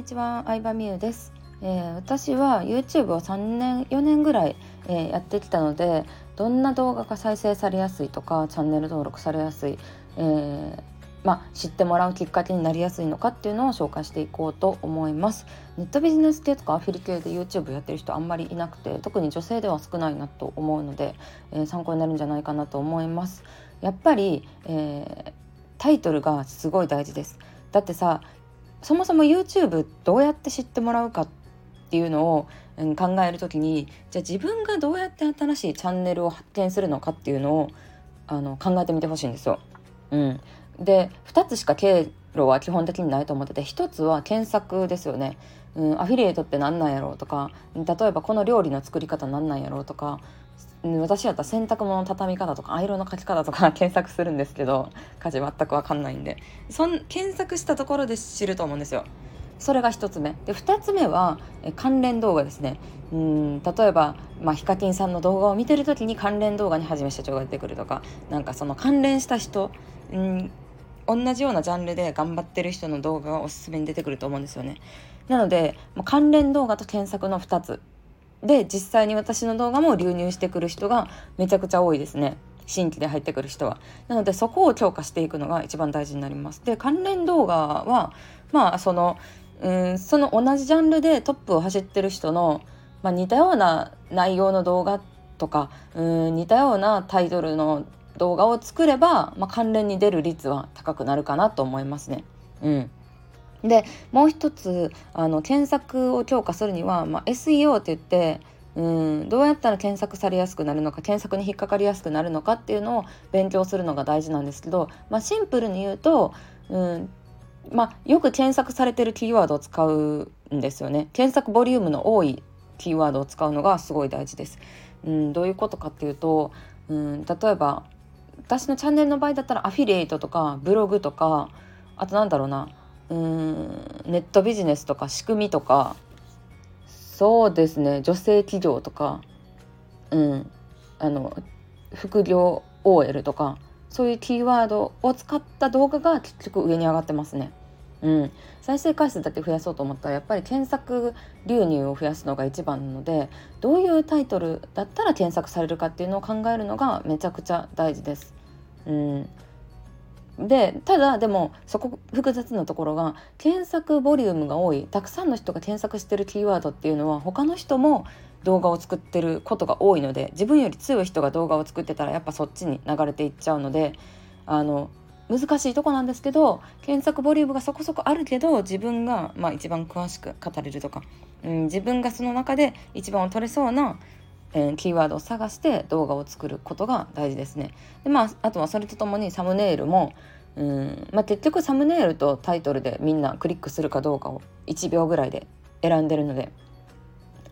にちは、相葉美優です、えー、私は YouTube を3年4年ぐらい、えー、やってきたのでどんな動画が再生されやすいとかチャンネル登録されやすい、えー、まあ、知ってもらうきっかけになりやすいのかっていうのを紹介していこうと思います。ネットビジネス系とかアフィリ系で YouTube やってる人あんまりいなくて特に女性では少ないなと思うので、え参考になるんじゃないかなと思います。やっぱり、えタイトルがすごい大事です。だってさそもそも YouTube どうやって知ってもらうかっていうのを、うん、考える時にじゃあ自分がどうやって新しいチャンネルを発見するのかっていうのをあの考えてみてほしいんですよ。うん、で2つしか経路は基本的にないと思ってて1つは検索ですよね。うん、アフィリエイトって何なんやろうとか例えばこの料理の作り方何なんやろうとか私やったら洗濯物の畳み方とかアイロンの書き方とか 検索するんですけど家事全く分かんないんでそん検索したところで知ると思うんですよ。それが1つ目で2つ目は関連動画ですねうん例えば、まあ、ヒカキンさんの動画を見てる時に関連動画にはじめ社長が出てくるとかなんかその関連した人ん同じようなジャンルで頑張ってる人の動画がおすすめに出てくると思うんですよね。なので関連動画と検索の2つ。で実際に私の動画も流入してくる人がめちゃくちゃ多いですね。新規で入ってくる人は。なのでそこを強化していくのが一番大事になります。で関連動画はまあそのうんその同じジャンルでトップを走ってる人の、まあ、似たような内容の動画とかうん似たようなタイトルの動画を作れば、まあ、関連に出る率は高くなるかなと思いますね。うんでもう一つあの検索を強化するには、まあ、SEO って言ってうんどうやったら検索されやすくなるのか検索に引っかかりやすくなるのかっていうのを勉強するのが大事なんですけど、まあ、シンプルに言うとうんまあ、よく検索されてるキーワードを使うんですよね検索ボリュームの多いキーワードを使うのがすごい大事です。うん、どういうことかっていうと、うん、例えば私のチャンネルの場合だったらアフィリエイトとかブログとかあとなんだろうなうーんネットビジネスとか仕組みとかそうですね女性企業とかうんあの副業 OL とかそういうキーワードを使った動画が結局上に上がってますね。うん、再生回数だけ増やそうと思ったらやっぱり検索流入を増やすのが一番なのでどういうタイトルだったら検索されるかっていうのを考えるのがめちゃくちゃ大事です。うん、でただでもそこ複雑なところが検索ボリュームが多い。たくさんの人が検索してるキーワードっていうのは他の人も動画を作ってることが多いので自分より強い人が動画を作ってたらやっぱそっちに流れていっちゃうのであの難しいとこなんですけど検索ボリュームがそこそこあるけど自分が、まあ、一番詳しく語れるとか、うん、自分がその中で一番を取れそうなえー、キーワードを探して動画を作ることが大事ですね。でまあ、あとはそれとともにサムネイルもうん、まあ、結局サムネイルとタイトルでみんなクリックするかどうかを1秒ぐらいで選んでるので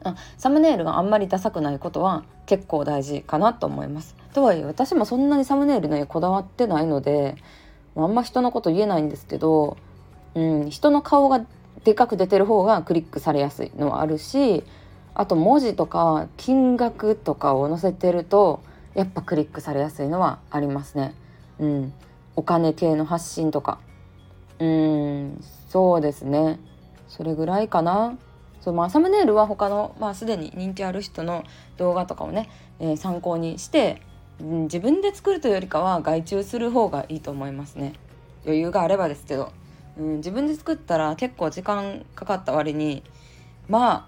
あサムネイルがあんまりダサくないことは結構大事かなと思います。とはいえ私もそんなにサムネイルねこだわってないのであんま人のこと言えないんですけど、うん、人の顔がでかく出てる方がクリックされやすいのはあるしあと文字とか金額とかを載せてるとやっぱクリックされやすいのはありますね。うん、お金系の発信とか。うーん。そうですね。それぐらいかな。そうまあ、サムネイルは他の、まあ、すでに人気ある人の動画とかをね、えー、参考にして、うん、自分で作るというよりかは外注する方がいいと思いますね。余裕があればですけど、うん、自分で作ったら結構時間かかった割にまあ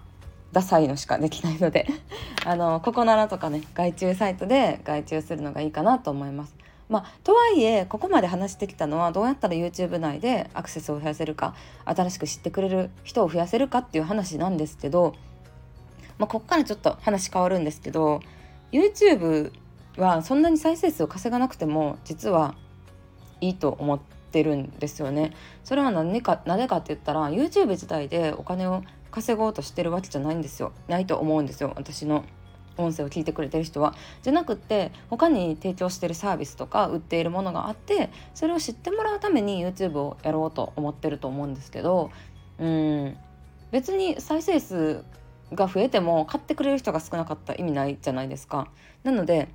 ダサいのしかできないので あのここならとかね外注サイトで外注するのがいいかなと思います。まあ、とはいえここまで話してきたのはどうやったら YouTube 内でアクセスを増やせるか新しく知ってくれる人を増やせるかっていう話なんですけど、まあ、ここからちょっと話変わるんですけど YouTube はそんなに再生数を稼がなくても実はいいと思ってるんですよね。それは何か何でかって言ったら YouTube 自体でお金を稼ごうとしてるわけじゃないんですよ。ないと思うんですよ。私の音声を聞いてくれてる人は。じゃなくって他に提供してるサービスとか売っているものがあってそれを知ってもらうために YouTube をやろうと思ってると思うんですけどうん別に再生数が増えても買ってくれる人が少なかった意味ないじゃないですか。なので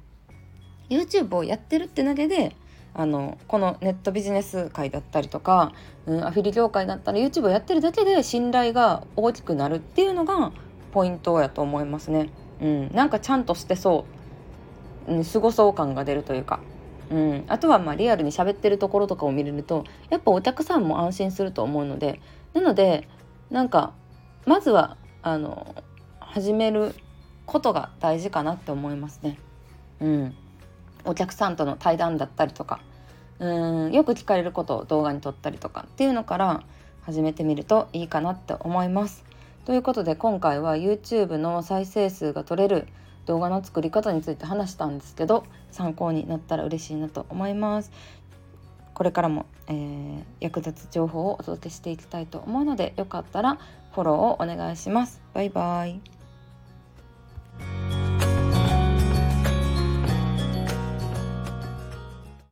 YouTube をやってるってだけであのこのネットビジネス界だったりとか、うん、アフィリ業界だったら YouTube をやってるだけで信頼が大きくなるっていうのがポイントやと思いますね。うん、なんかちゃんとしてそう、うん、すごそう感が出るというか。うん、あとはまあリアルに喋ってるところとかを見れるとやっぱお客さんも安心すると思うのでなのでなんかまずはあの始めることが大事かなって思いますね。うん、お客さんとの対談だったりとかうんよく聞かれることを動画に撮ったりとかっていうのから始めてみるといいかなって思います。ということで今回は YouTube の再生数が取れる動画の作り方について話したんですけど参考になったら嬉しいなと思います。これからも、えー、役立つ情報をお届けしていきたいと思うのでよかったらフォローをお願いします。バイバイ。